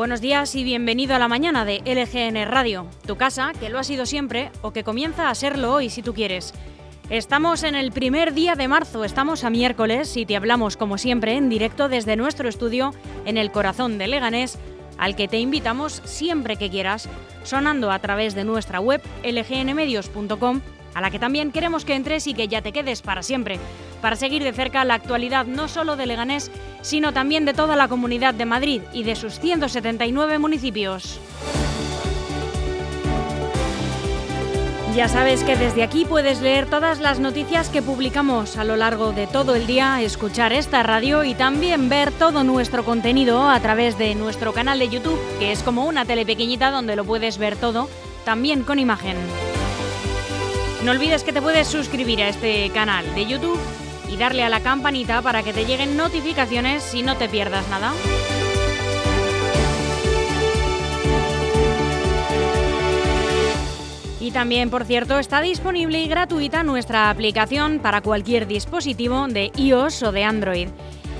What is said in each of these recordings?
Buenos días y bienvenido a la mañana de LGN Radio, tu casa, que lo ha sido siempre o que comienza a serlo hoy si tú quieres. Estamos en el primer día de marzo, estamos a miércoles y te hablamos como siempre en directo desde nuestro estudio en el corazón de Leganés, al que te invitamos siempre que quieras, sonando a través de nuestra web lgnmedios.com a la que también queremos que entres y que ya te quedes para siempre, para seguir de cerca la actualidad no solo de Leganés, sino también de toda la comunidad de Madrid y de sus 179 municipios. Ya sabes que desde aquí puedes leer todas las noticias que publicamos a lo largo de todo el día, escuchar esta radio y también ver todo nuestro contenido a través de nuestro canal de YouTube, que es como una tele pequeñita donde lo puedes ver todo, también con imagen. No olvides que te puedes suscribir a este canal de YouTube y darle a la campanita para que te lleguen notificaciones y no te pierdas nada. Y también, por cierto, está disponible y gratuita nuestra aplicación para cualquier dispositivo de iOS o de Android.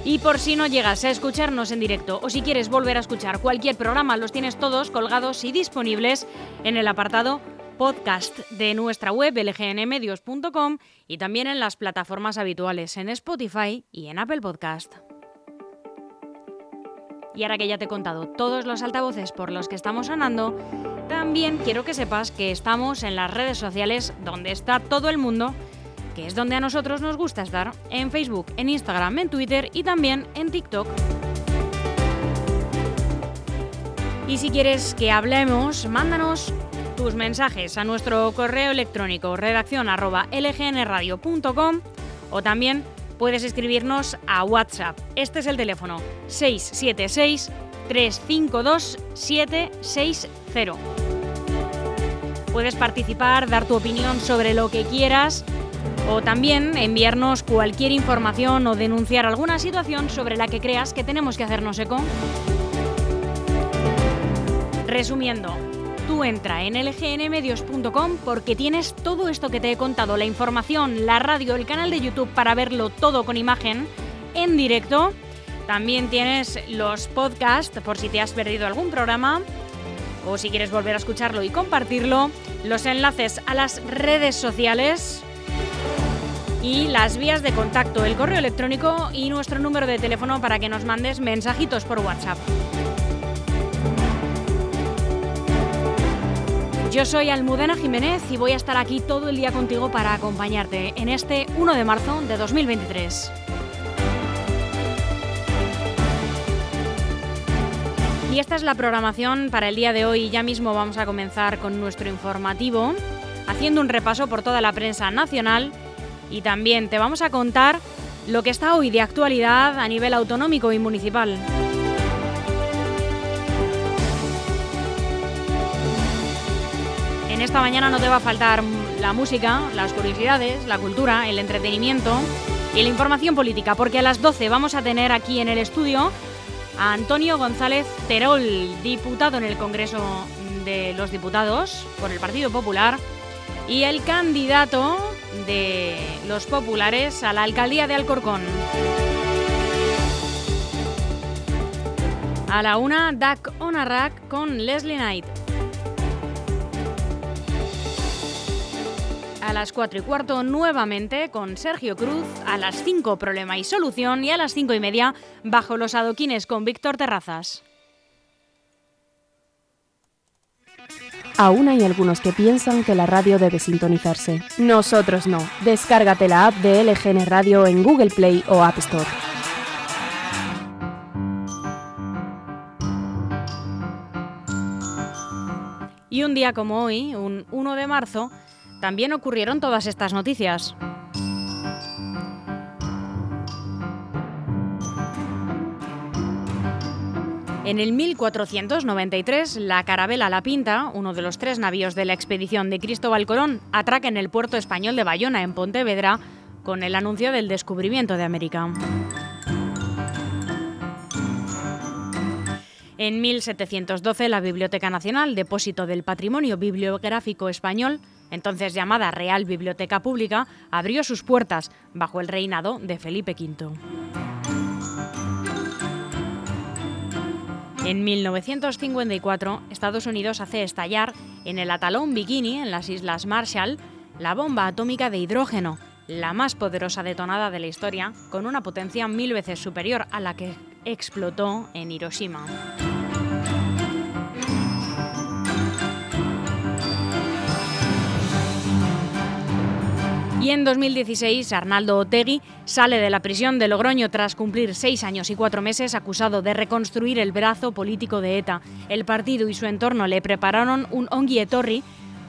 Y por si no llegas a escucharnos en directo o si quieres volver a escuchar cualquier programa, los tienes todos colgados y disponibles en el apartado podcast de nuestra web lgnmedios.com y también en las plataformas habituales en Spotify y en Apple Podcast. Y ahora que ya te he contado todos los altavoces por los que estamos sonando, también quiero que sepas que estamos en las redes sociales donde está todo el mundo, que es donde a nosotros nos gusta estar, en Facebook, en Instagram, en Twitter y también en TikTok. Y si quieres que hablemos, mándanos tus mensajes a nuestro correo electrónico redacción lgnradio.com o también puedes escribirnos a WhatsApp. Este es el teléfono 676 352 760. Puedes participar, dar tu opinión sobre lo que quieras o también enviarnos cualquier información o denunciar alguna situación sobre la que creas que tenemos que hacernos eco. Resumiendo, entra en lgnmedios.com porque tienes todo esto que te he contado, la información, la radio, el canal de YouTube para verlo todo con imagen en directo. También tienes los podcasts por si te has perdido algún programa o si quieres volver a escucharlo y compartirlo, los enlaces a las redes sociales y las vías de contacto, el correo electrónico y nuestro número de teléfono para que nos mandes mensajitos por WhatsApp. Yo soy Almudena Jiménez y voy a estar aquí todo el día contigo para acompañarte en este 1 de marzo de 2023. Y esta es la programación para el día de hoy. Ya mismo vamos a comenzar con nuestro informativo, haciendo un repaso por toda la prensa nacional y también te vamos a contar lo que está hoy de actualidad a nivel autonómico y municipal. En esta mañana no te va a faltar la música, las curiosidades, la cultura, el entretenimiento y la información política, porque a las 12 vamos a tener aquí en el estudio a Antonio González Terol, diputado en el Congreso de los Diputados por el Partido Popular y el candidato de los populares a la alcaldía de Alcorcón. A la una, Duck on a Rack con Leslie Knight. A las 4 y cuarto nuevamente con Sergio Cruz, a las 5 problema y solución y a las 5 y media bajo los adoquines con Víctor Terrazas. Aún hay algunos que piensan que la radio debe sintonizarse. Nosotros no. Descárgate la app de LGN Radio en Google Play o App Store. Y un día como hoy, un 1 de marzo, también ocurrieron todas estas noticias. En el 1493, la carabela La Pinta, uno de los tres navíos de la expedición de Cristóbal Colón, atraca en el puerto español de Bayona, en Pontevedra, con el anuncio del descubrimiento de América. En 1712, la Biblioteca Nacional, depósito del patrimonio bibliográfico español, entonces llamada Real Biblioteca Pública, abrió sus puertas bajo el reinado de Felipe V. En 1954, Estados Unidos hace estallar en el atalón Bikini, en las Islas Marshall, la bomba atómica de hidrógeno, la más poderosa detonada de la historia, con una potencia mil veces superior a la que explotó en Hiroshima. Y en 2016, Arnaldo Otegui sale de la prisión de Logroño tras cumplir seis años y cuatro meses acusado de reconstruir el brazo político de ETA. El partido y su entorno le prepararon un Onguietorri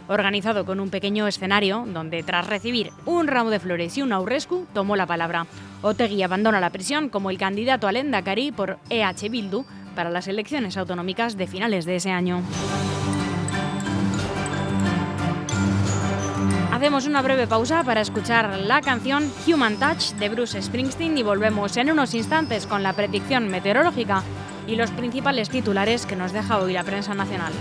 organizado con un pequeño escenario donde, tras recibir un ramo de flores y un aurrescu, tomó la palabra. Otegui abandona la prisión como el candidato al Endacari por EH Bildu para las elecciones autonómicas de finales de ese año. Hacemos una breve pausa para escuchar la canción Human Touch de Bruce Springsteen y volvemos en unos instantes con la predicción meteorológica y los principales titulares que nos deja hoy la prensa nacional.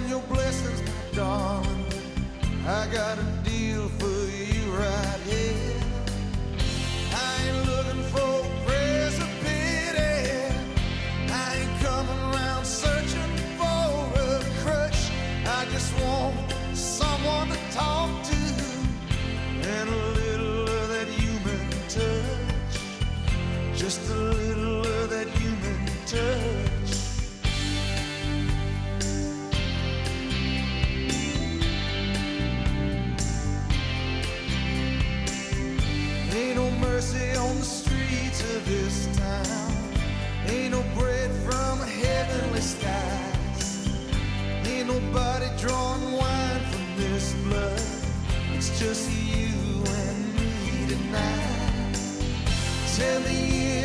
on your blessings, my darling. I got a love. It's just you and me tonight. Tell me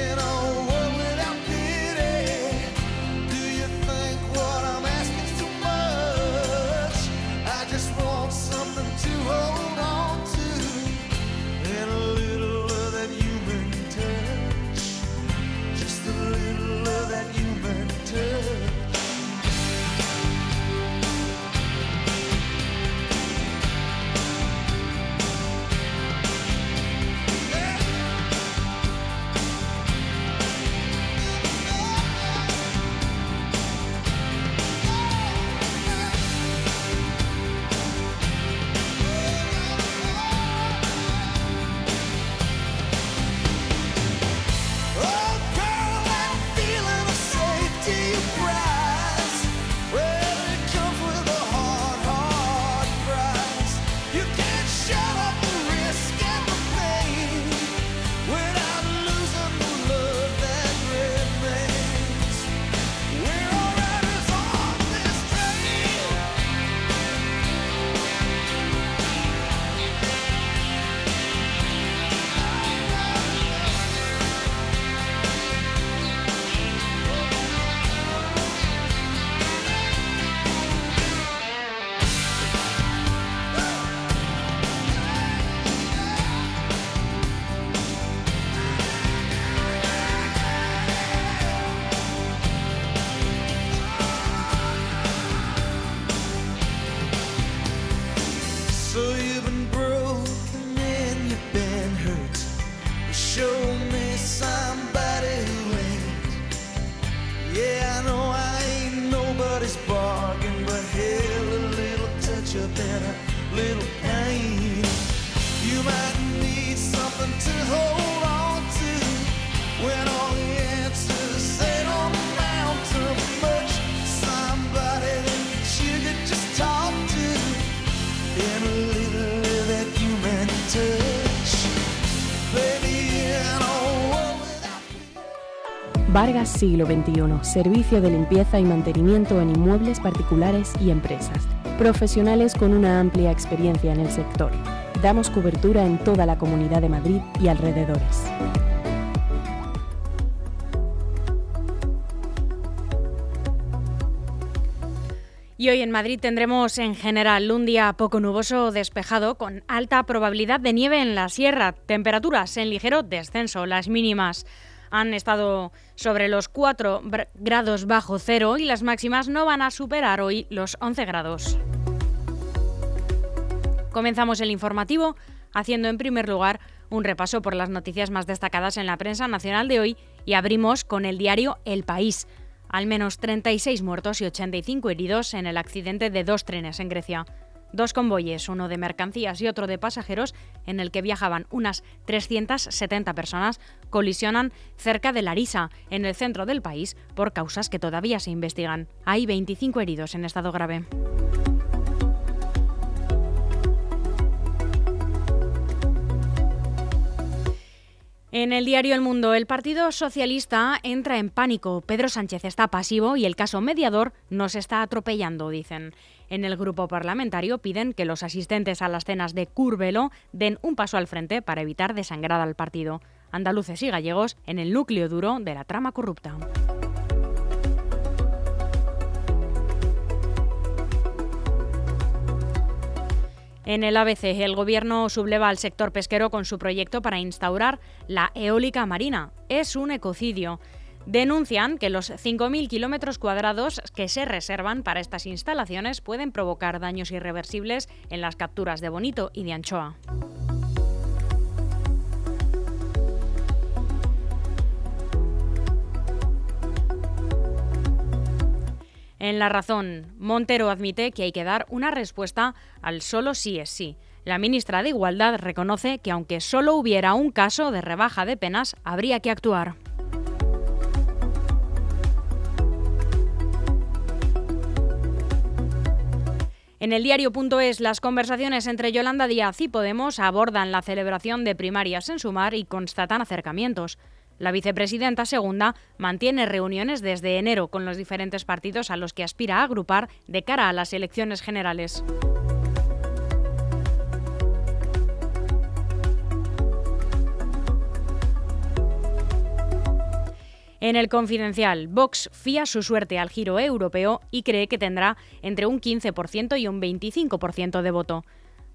Vargas Siglo XXI, servicio de limpieza y mantenimiento en inmuebles particulares y empresas. Profesionales con una amplia experiencia en el sector damos cobertura en toda la Comunidad de Madrid y alrededores. Y hoy en Madrid tendremos en general un día poco nuboso despejado con alta probabilidad de nieve en la sierra, temperaturas en ligero descenso, las mínimas han estado sobre los 4 grados bajo cero y las máximas no van a superar hoy los 11 grados. Comenzamos el informativo haciendo en primer lugar un repaso por las noticias más destacadas en la prensa nacional de hoy y abrimos con el diario El País. Al menos 36 muertos y 85 heridos en el accidente de dos trenes en Grecia. Dos convoyes, uno de mercancías y otro de pasajeros, en el que viajaban unas 370 personas, colisionan cerca de Larisa, en el centro del país, por causas que todavía se investigan. Hay 25 heridos en estado grave. En el diario El Mundo, el Partido Socialista entra en pánico. Pedro Sánchez está pasivo y el caso mediador nos está atropellando, dicen. En el grupo parlamentario piden que los asistentes a las cenas de Curvelo den un paso al frente para evitar desangrar al partido. Andaluces y gallegos en el núcleo duro de la trama corrupta. En el ABC, el gobierno subleva al sector pesquero con su proyecto para instaurar la eólica marina. Es un ecocidio. Denuncian que los 5.000 kilómetros cuadrados que se reservan para estas instalaciones pueden provocar daños irreversibles en las capturas de bonito y de anchoa. En La Razón, Montero admite que hay que dar una respuesta al solo sí es sí. La ministra de Igualdad reconoce que aunque solo hubiera un caso de rebaja de penas, habría que actuar. En el diario.es, las conversaciones entre Yolanda Díaz y Podemos abordan la celebración de primarias en Sumar y constatan acercamientos. La vicepresidenta segunda mantiene reuniones desde enero con los diferentes partidos a los que aspira a agrupar de cara a las elecciones generales. En el confidencial, Vox fía su suerte al giro europeo y cree que tendrá entre un 15% y un 25% de voto.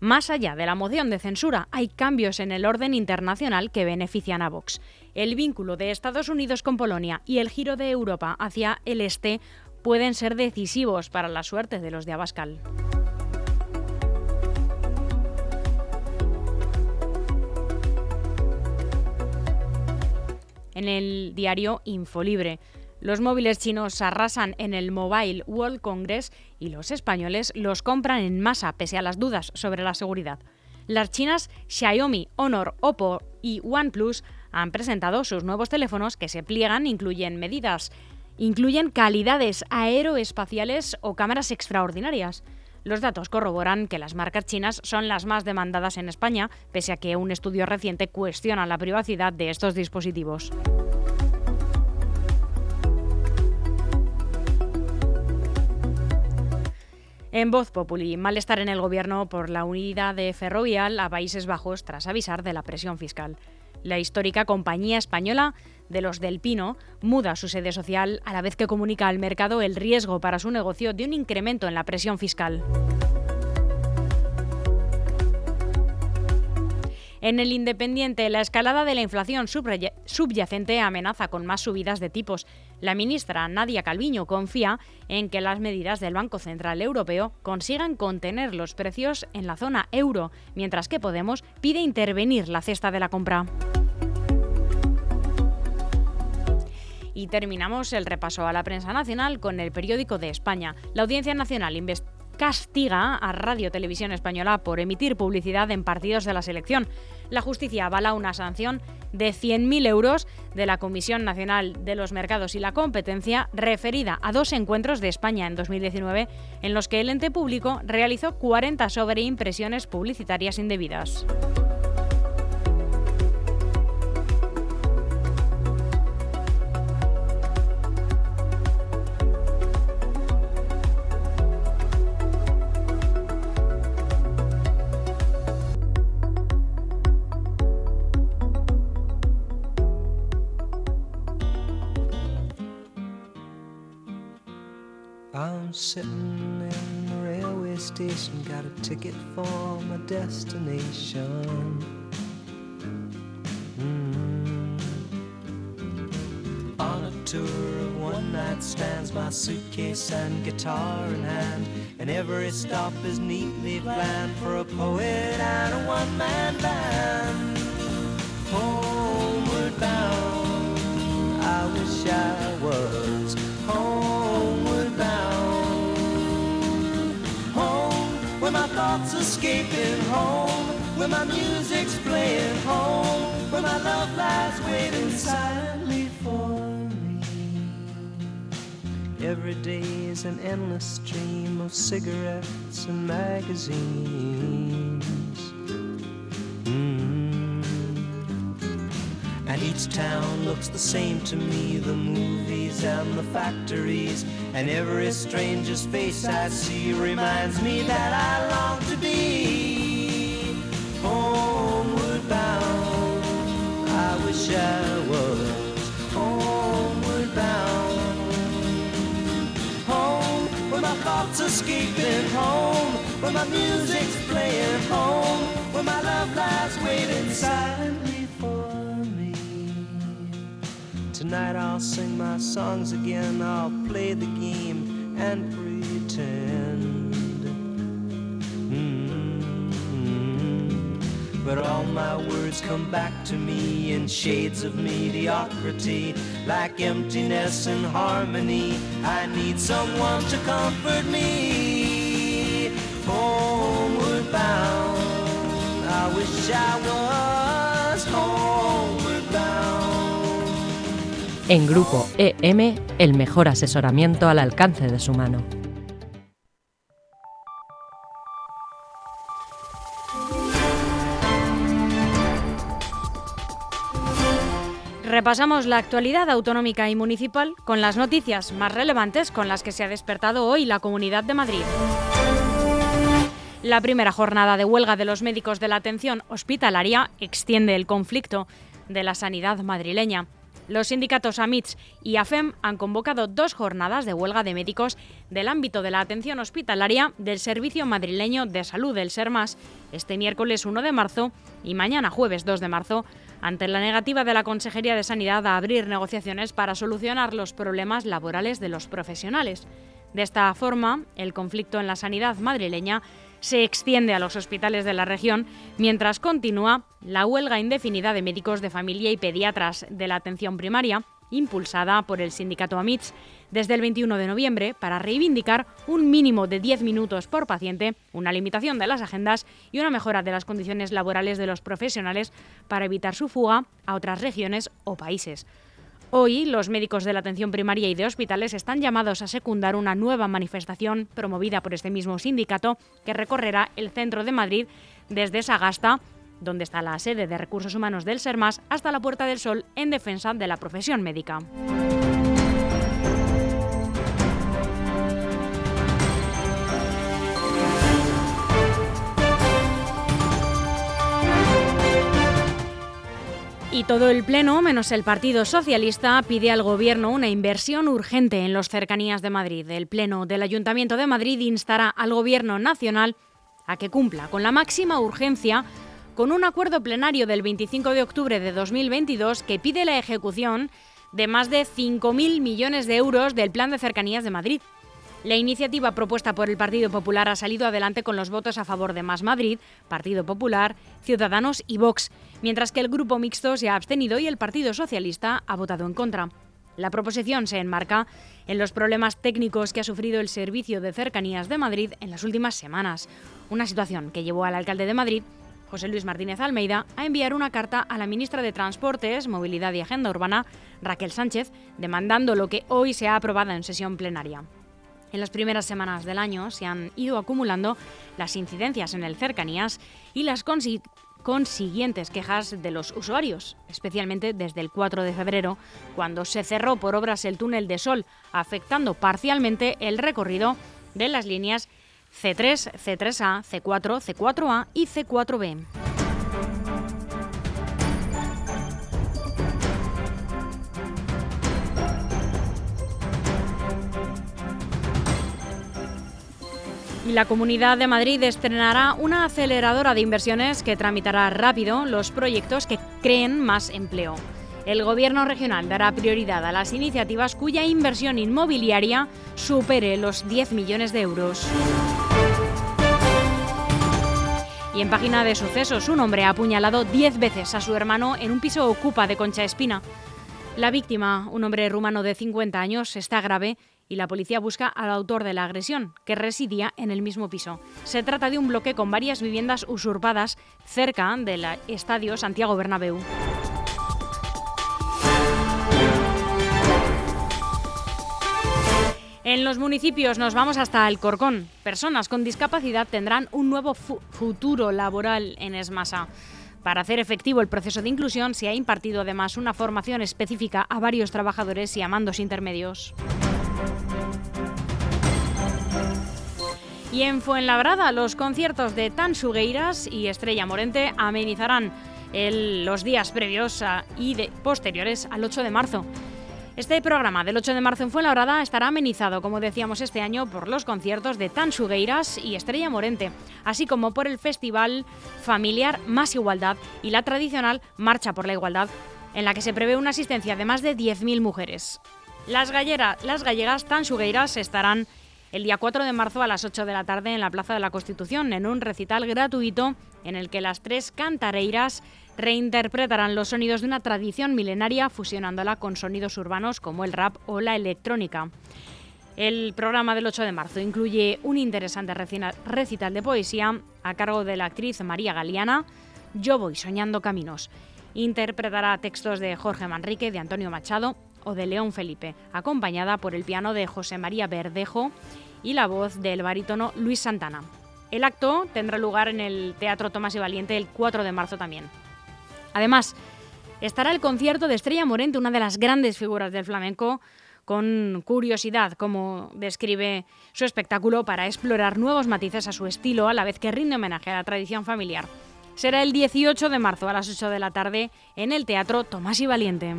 Más allá de la moción de censura, hay cambios en el orden internacional que benefician a Vox. El vínculo de Estados Unidos con Polonia y el giro de Europa hacia el este pueden ser decisivos para la suerte de los de Abascal. En el diario Infolibre, los móviles chinos arrasan en el Mobile World Congress y los españoles los compran en masa pese a las dudas sobre la seguridad. Las chinas Xiaomi, Honor, Oppo y OnePlus han presentado sus nuevos teléfonos que se pliegan, incluyen medidas, incluyen calidades aeroespaciales o cámaras extraordinarias. Los datos corroboran que las marcas chinas son las más demandadas en España, pese a que un estudio reciente cuestiona la privacidad de estos dispositivos. En Voz Populi, malestar en el gobierno por la unidad de Ferrovial a Países Bajos tras avisar de la presión fiscal. La histórica compañía española de los del Pino muda su sede social a la vez que comunica al mercado el riesgo para su negocio de un incremento en la presión fiscal. En el Independiente, la escalada de la inflación subyacente amenaza con más subidas de tipos. La ministra Nadia Calviño confía en que las medidas del Banco Central Europeo consigan contener los precios en la zona euro, mientras que Podemos pide intervenir la cesta de la compra. Y terminamos el repaso a la prensa nacional con el periódico de España. La Audiencia Nacional investiga castiga a Radio Televisión Española por emitir publicidad en partidos de la selección. La justicia avala una sanción de 100.000 euros de la Comisión Nacional de los Mercados y la Competencia referida a dos encuentros de España en 2019 en los que el ente público realizó 40 sobreimpresiones publicitarias indebidas. Sitting in the railway station, got a ticket for my destination. Mm. On a tour of one night stands, my suitcase and guitar in hand, and every stop is neatly planned for a poet and a one man band. Homeward thoughts escaping home, where my music's playing home, where my love lies waiting silently for me. Every day is an endless stream of cigarettes and magazines. Each town looks the same to me the movies and the factories. And every stranger's face I see reminds me that I long to be homeward bound. I wish I was homeward bound. Home, where my thoughts are escaping home, where my music's playing home, where my love lies waiting silently Tonight I'll sing my songs again, I'll play the game and pretend. Mm. But all my words come back to me in shades of mediocrity, like emptiness and harmony. I need someone to comfort me. Homeward bound, I wish I was En Grupo EM, el mejor asesoramiento al alcance de su mano. Repasamos la actualidad autonómica y municipal con las noticias más relevantes con las que se ha despertado hoy la Comunidad de Madrid. La primera jornada de huelga de los médicos de la atención hospitalaria extiende el conflicto de la sanidad madrileña. Los sindicatos AMITS y AFEM han convocado dos jornadas de huelga de médicos del ámbito de la atención hospitalaria del Servicio Madrileño de Salud del SERMAS este miércoles 1 de marzo y mañana jueves 2 de marzo ante la negativa de la Consejería de Sanidad a abrir negociaciones para solucionar los problemas laborales de los profesionales. De esta forma, el conflicto en la sanidad madrileña se extiende a los hospitales de la región mientras continúa la huelga indefinida de médicos de familia y pediatras de la atención primaria, impulsada por el sindicato AMITS desde el 21 de noviembre para reivindicar un mínimo de 10 minutos por paciente, una limitación de las agendas y una mejora de las condiciones laborales de los profesionales para evitar su fuga a otras regiones o países. Hoy, los médicos de la atención primaria y de hospitales están llamados a secundar una nueva manifestación promovida por este mismo sindicato que recorrerá el centro de Madrid desde Sagasta, donde está la sede de recursos humanos del SERMAS, hasta la Puerta del Sol en defensa de la profesión médica. Y todo el Pleno, menos el Partido Socialista, pide al Gobierno una inversión urgente en los cercanías de Madrid. El Pleno del Ayuntamiento de Madrid instará al Gobierno Nacional a que cumpla con la máxima urgencia con un acuerdo plenario del 25 de octubre de 2022 que pide la ejecución de más de 5.000 millones de euros del Plan de Cercanías de Madrid. La iniciativa propuesta por el Partido Popular ha salido adelante con los votos a favor de Más Madrid, Partido Popular, Ciudadanos y Vox, mientras que el Grupo Mixto se ha abstenido y el Partido Socialista ha votado en contra. La proposición se enmarca en los problemas técnicos que ha sufrido el Servicio de Cercanías de Madrid en las últimas semanas, una situación que llevó al alcalde de Madrid, José Luis Martínez Almeida, a enviar una carta a la ministra de Transportes, Movilidad y Agenda Urbana, Raquel Sánchez, demandando lo que hoy se ha aprobado en sesión plenaria. En las primeras semanas del año se han ido acumulando las incidencias en el cercanías y las consiguientes quejas de los usuarios, especialmente desde el 4 de febrero, cuando se cerró por obras el túnel de Sol, afectando parcialmente el recorrido de las líneas C3, C3A, C4, C4A y C4B. Y la Comunidad de Madrid estrenará una aceleradora de inversiones que tramitará rápido los proyectos que creen más empleo. El Gobierno regional dará prioridad a las iniciativas cuya inversión inmobiliaria supere los 10 millones de euros. Y en página de sucesos, un hombre ha apuñalado 10 veces a su hermano en un piso ocupa de Concha Espina. La víctima, un hombre rumano de 50 años, está grave y la policía busca al autor de la agresión, que residía en el mismo piso. Se trata de un bloque con varias viviendas usurpadas cerca del estadio Santiago Bernabéu. En los municipios nos vamos hasta Alcorcón. Personas con discapacidad tendrán un nuevo futuro laboral en Esmasa. Para hacer efectivo el proceso de inclusión se ha impartido además una formación específica a varios trabajadores y a mandos intermedios. Y en Fuenlabrada, los conciertos de Tan Sugueiras y Estrella Morente amenizarán los días previos y posteriores al 8 de marzo. Este programa del 8 de marzo en Fuenlabrada estará amenizado, como decíamos este año, por los conciertos de Tan Sugueiras y Estrella Morente, así como por el festival familiar Más Igualdad y la tradicional Marcha por la Igualdad, en la que se prevé una asistencia de más de 10.000 mujeres. Las, las gallegas Tan Sugueiras estarán el día 4 de marzo a las 8 de la tarde en la Plaza de la Constitución, en un recital gratuito en el que las tres cantareiras reinterpretarán los sonidos de una tradición milenaria fusionándola con sonidos urbanos como el rap o la electrónica. El programa del 8 de marzo incluye un interesante recital de poesía a cargo de la actriz María Galeana, Yo voy soñando caminos. Interpretará textos de Jorge Manrique, de Antonio Machado o de León Felipe, acompañada por el piano de José María Verdejo y la voz del barítono Luis Santana. El acto tendrá lugar en el Teatro Tomás y Valiente el 4 de marzo también. Además, estará el concierto de Estrella Morente, una de las grandes figuras del flamenco, con curiosidad, como describe su espectáculo, para explorar nuevos matices a su estilo, a la vez que rinde homenaje a la tradición familiar. Será el 18 de marzo a las 8 de la tarde en el Teatro Tomás y Valiente.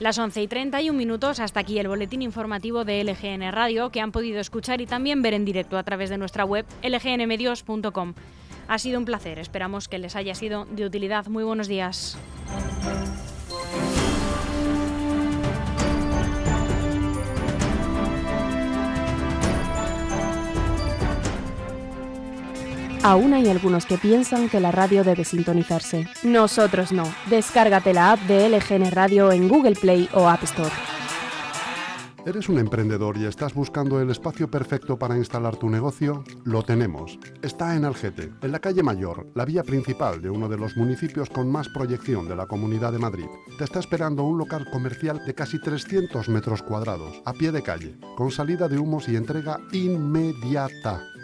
Las 11 y 31 minutos, hasta aquí el boletín informativo de LGN Radio que han podido escuchar y también ver en directo a través de nuestra web lgnmedios.com. Ha sido un placer, esperamos que les haya sido de utilidad. Muy buenos días. Aún hay algunos que piensan que la radio debe sintonizarse. Nosotros no. Descárgate la app de LGN Radio en Google Play o App Store. ¿Eres un emprendedor y estás buscando el espacio perfecto para instalar tu negocio? Lo tenemos. Está en Algete, en la calle Mayor, la vía principal de uno de los municipios con más proyección de la Comunidad de Madrid. Te está esperando un local comercial de casi 300 metros cuadrados, a pie de calle, con salida de humos y entrega inmediata